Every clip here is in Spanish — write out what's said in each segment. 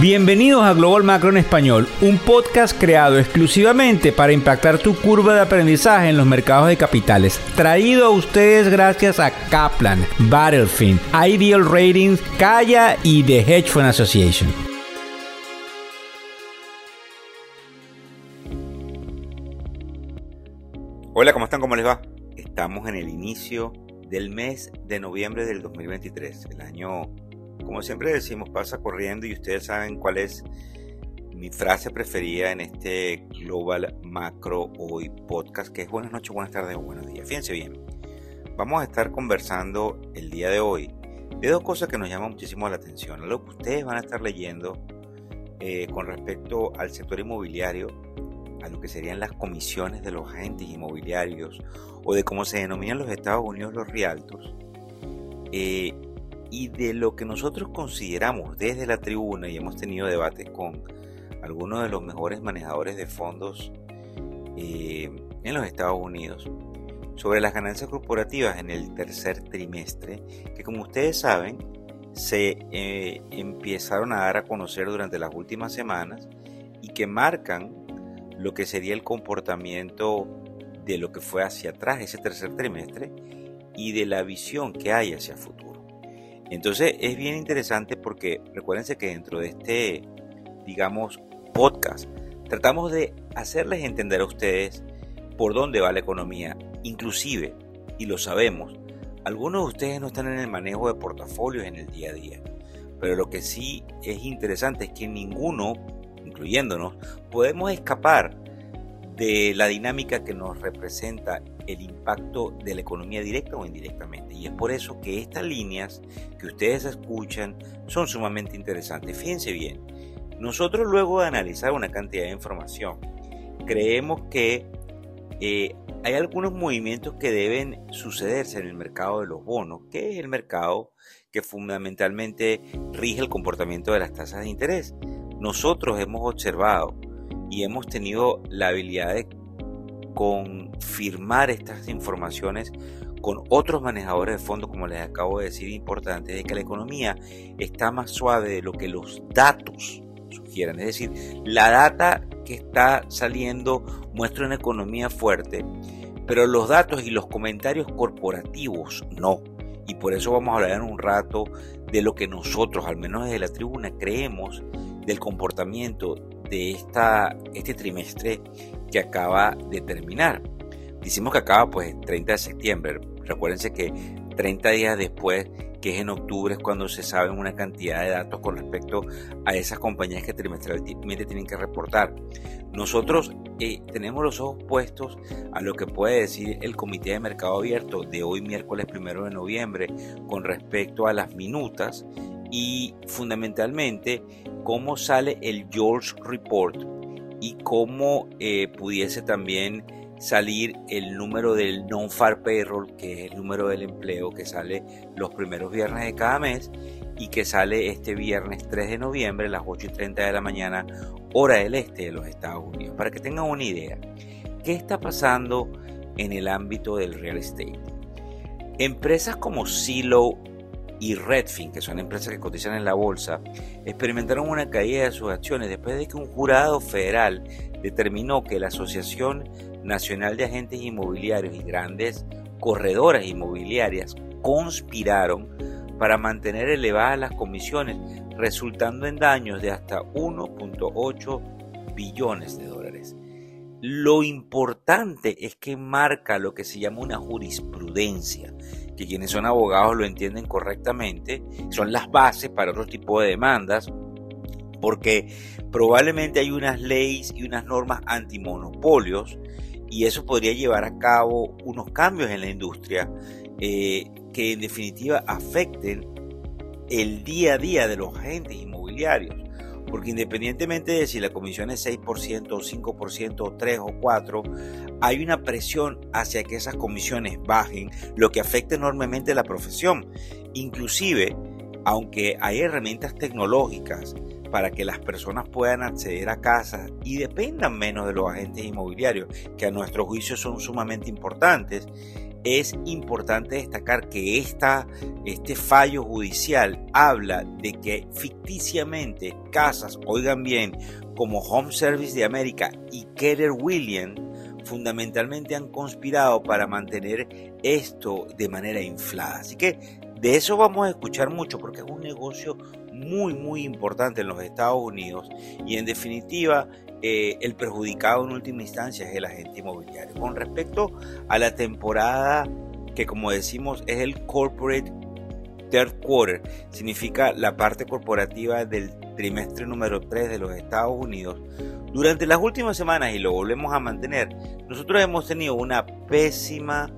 Bienvenidos a Global Macro en Español, un podcast creado exclusivamente para impactar tu curva de aprendizaje en los mercados de capitales. Traído a ustedes gracias a Kaplan, Battlefield, Ideal Ratings, Kaya y The Hedge Fund Association. Hola, ¿cómo están? ¿Cómo les va? Estamos en el inicio del mes de noviembre del 2023, el año como siempre decimos, pasa corriendo y ustedes saben cuál es mi frase preferida en este Global Macro Hoy podcast, que es buenas noches, buenas tardes o buenos días. Fíjense bien, vamos a estar conversando el día de hoy de dos cosas que nos llaman muchísimo la atención. Lo que ustedes van a estar leyendo eh, con respecto al sector inmobiliario, a lo que serían las comisiones de los agentes inmobiliarios o de cómo se denominan los Estados Unidos los realtos. Eh, y de lo que nosotros consideramos desde la tribuna, y hemos tenido debates con algunos de los mejores manejadores de fondos eh, en los Estados Unidos, sobre las ganancias corporativas en el tercer trimestre, que como ustedes saben, se eh, empezaron a dar a conocer durante las últimas semanas y que marcan lo que sería el comportamiento de lo que fue hacia atrás ese tercer trimestre y de la visión que hay hacia futuro. Entonces es bien interesante porque recuérdense que dentro de este, digamos, podcast, tratamos de hacerles entender a ustedes por dónde va la economía. Inclusive, y lo sabemos, algunos de ustedes no están en el manejo de portafolios en el día a día. Pero lo que sí es interesante es que ninguno, incluyéndonos, podemos escapar de la dinámica que nos representa el impacto de la economía directa o indirectamente. Y es por eso que estas líneas que ustedes escuchan son sumamente interesantes. Fíjense bien, nosotros luego de analizar una cantidad de información, creemos que eh, hay algunos movimientos que deben sucederse en el mercado de los bonos, que es el mercado que fundamentalmente rige el comportamiento de las tasas de interés. Nosotros hemos observado y hemos tenido la habilidad de confirmar estas informaciones con otros manejadores de fondos, como les acabo de decir, importante, de que la economía está más suave de lo que los datos sugieran. Es decir, la data que está saliendo muestra una economía fuerte, pero los datos y los comentarios corporativos no. Y por eso vamos a hablar en un rato de lo que nosotros, al menos desde la tribuna, creemos del comportamiento de esta, este trimestre que acaba de terminar. Decimos que acaba pues el 30 de septiembre. Recuérdense que 30 días después, que es en octubre, es cuando se saben una cantidad de datos con respecto a esas compañías que trimestralmente tienen que reportar. Nosotros eh, tenemos los ojos puestos a lo que puede decir el Comité de Mercado Abierto de hoy miércoles primero de noviembre con respecto a las minutas y fundamentalmente cómo sale el George Report y cómo eh, pudiese también salir el número del non-far payroll, que es el número del empleo que sale los primeros viernes de cada mes y que sale este viernes 3 de noviembre a las 8 y 30 de la mañana, hora del este de los Estados Unidos. Para que tengan una idea, ¿qué está pasando en el ámbito del real estate? Empresas como Silo y Redfin, que son empresas que cotizan en la bolsa, experimentaron una caída de sus acciones después de que un jurado federal determinó que la Asociación Nacional de Agentes Inmobiliarios y grandes corredoras inmobiliarias conspiraron para mantener elevadas las comisiones, resultando en daños de hasta 1.8 billones de dólares. Lo importante es que marca lo que se llama una jurisprudencia, que quienes son abogados lo entienden correctamente, son las bases para otro tipo de demandas, porque probablemente hay unas leyes y unas normas antimonopolios y eso podría llevar a cabo unos cambios en la industria eh, que en definitiva afecten el día a día de los agentes inmobiliarios. Porque independientemente de si la comisión es 6% o 5% o 3 o 4, hay una presión hacia que esas comisiones bajen, lo que afecta enormemente la profesión. Inclusive, aunque hay herramientas tecnológicas para que las personas puedan acceder a casas y dependan menos de los agentes inmobiliarios, que a nuestro juicio son sumamente importantes, es importante destacar que esta, este fallo judicial habla de que ficticiamente casas, oigan bien, como Home Service de América y Keller Williams fundamentalmente han conspirado para mantener esto de manera inflada. Así que de eso vamos a escuchar mucho porque es un negocio muy muy importante en los Estados Unidos y en definitiva eh, el perjudicado en última instancia es el agente inmobiliario. Con respecto a la temporada que como decimos es el corporate third quarter, significa la parte corporativa del trimestre número 3 de los Estados Unidos, durante las últimas semanas, y lo volvemos a mantener, nosotros hemos tenido una pésima,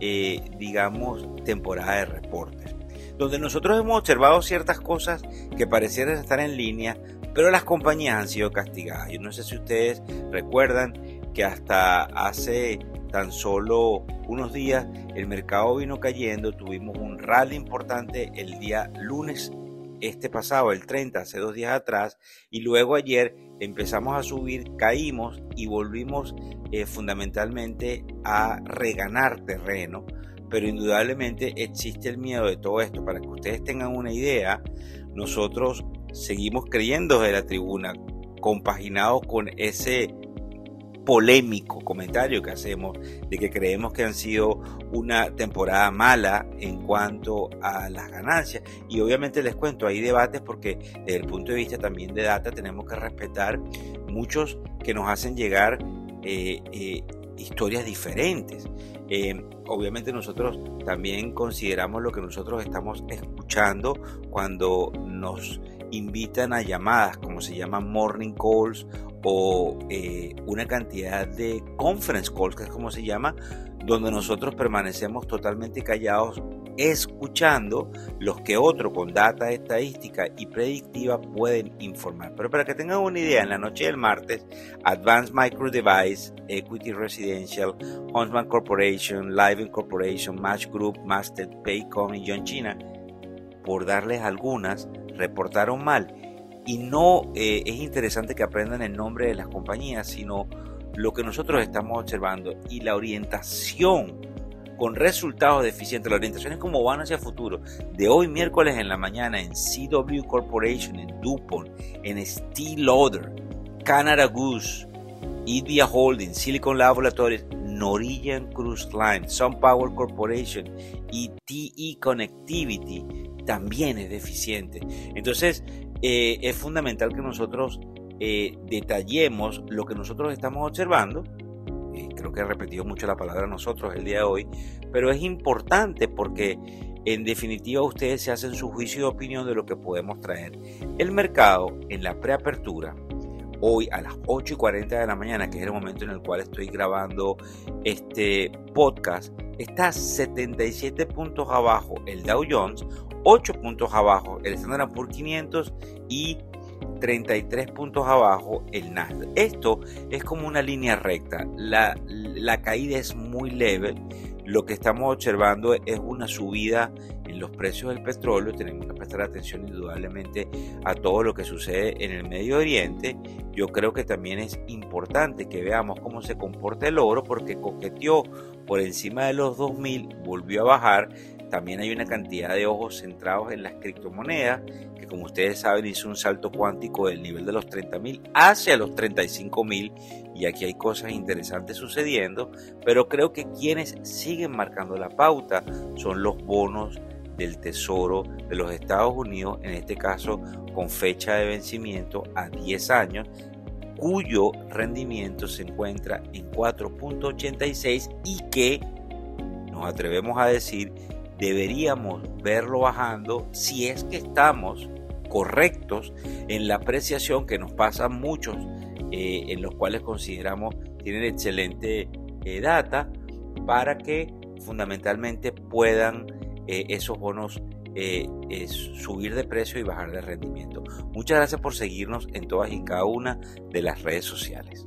eh, digamos, temporada de reportes, donde nosotros hemos observado ciertas cosas que parecieran estar en línea, pero las compañías han sido castigadas. Yo no sé si ustedes recuerdan que hasta hace tan solo unos días el mercado vino cayendo, tuvimos un rally importante el día lunes este pasado, el 30, hace dos días atrás, y luego ayer empezamos a subir, caímos y volvimos eh, fundamentalmente a reganar terreno, pero indudablemente existe el miedo de todo esto. Para que ustedes tengan una idea, nosotros seguimos creyendo de la tribuna, compaginados con ese polémico comentario que hacemos de que creemos que han sido una temporada mala en cuanto a las ganancias. Y obviamente les cuento, hay debates porque desde el punto de vista también de data tenemos que respetar muchos que nos hacen llegar eh, eh, historias diferentes. Eh, obviamente nosotros también consideramos lo que nosotros estamos escuchando cuando nos invitan a llamadas, como se llaman morning calls o eh, una cantidad de conference calls, que es como se llama, donde nosotros permanecemos totalmente callados escuchando los que otros con data estadística y predictiva pueden informar. Pero para que tengan una idea, en la noche del martes, Advanced Micro Device, Equity Residential, Huntsman Corporation, Live Corporation, Match Group, Master, Paycom y John China, por darles algunas, reportaron mal y no eh, es interesante que aprendan el nombre de las compañías, sino lo que nosotros estamos observando y la orientación con resultados deficientes. La orientación es como van hacia futuro. De hoy miércoles en la mañana en CW Corporation, en DuPont, en Steel Lauder, Canada Goose, Idea Holdings, Silicon Laboratories, Norwegian Cruise Line, Sun Power Corporation y TE Connectivity también es deficiente. Entonces, eh, es fundamental que nosotros eh, detallemos lo que nosotros estamos observando. creo que he repetido mucho la palabra nosotros el día de hoy, pero es importante porque en definitiva ustedes se hacen su juicio de opinión de lo que podemos traer. El mercado en la preapertura, hoy a las 8 y 40 de la mañana, que es el momento en el cual estoy grabando este podcast, está 77 puntos abajo el Dow Jones, 8 puntos abajo el Standard Poor's 500 y 33 puntos abajo el Nasdaq. Esto es como una línea recta. La, la, caída es muy leve. Lo que estamos observando es una subida en los precios del petróleo. Tenemos que prestar atención indudablemente a todo lo que sucede en el Medio Oriente. Yo creo que también es importante que veamos cómo se comporta el oro porque coqueteó por encima de los 2000, volvió a bajar también hay una cantidad de ojos centrados en las criptomonedas, que como ustedes saben hizo un salto cuántico del nivel de los 30.000 hacia los 35.000 y aquí hay cosas interesantes sucediendo, pero creo que quienes siguen marcando la pauta son los bonos del Tesoro de los Estados Unidos, en este caso con fecha de vencimiento a 10 años, cuyo rendimiento se encuentra en 4.86 y que nos atrevemos a decir deberíamos verlo bajando si es que estamos correctos en la apreciación que nos pasa muchos, eh, en los cuales consideramos tienen excelente eh, data para que fundamentalmente puedan eh, esos bonos subir de precio y bajar de rendimiento. Muchas gracias por seguirnos en todas y cada una de las redes sociales.